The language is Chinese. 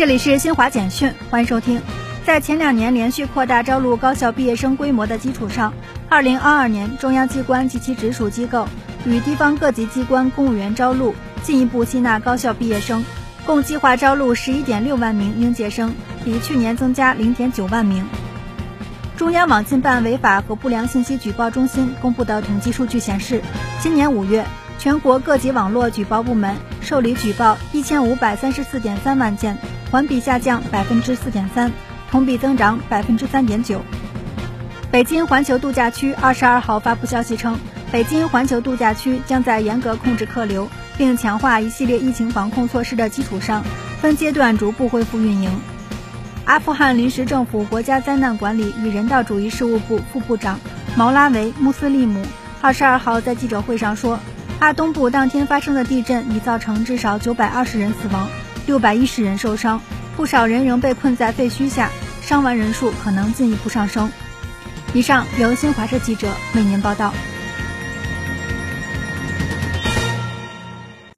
这里是新华简讯，欢迎收听。在前两年连续扩大招录高校毕业生规模的基础上，二零二二年中央机关及其直属机构与地方各级机关公务员招录进一步吸纳高校毕业生，共计划招录十一点六万名应届生，比去年增加零点九万名。中央网信办违法和不良信息举报中心公布的统计数据显示，今年五月，全国各级网络举报部门受理举报一千五百三十四点三万件。环比下降百分之四点三，同比增长百分之三点九。北京环球度假区二十二号发布消息称，北京环球度假区将在严格控制客流，并强化一系列疫情防控措施的基础上，分阶段逐步恢复运营。阿富汗临时政府国家灾难管理与人道主义事务部副部长毛拉维·穆斯利姆二十二号在记者会上说，阿东部当天发生的地震已造成至少九百二十人死亡。六百一十人受伤，不少人仍被困在废墟下，伤亡人数可能进一步上升。以上由新华社记者为您报道。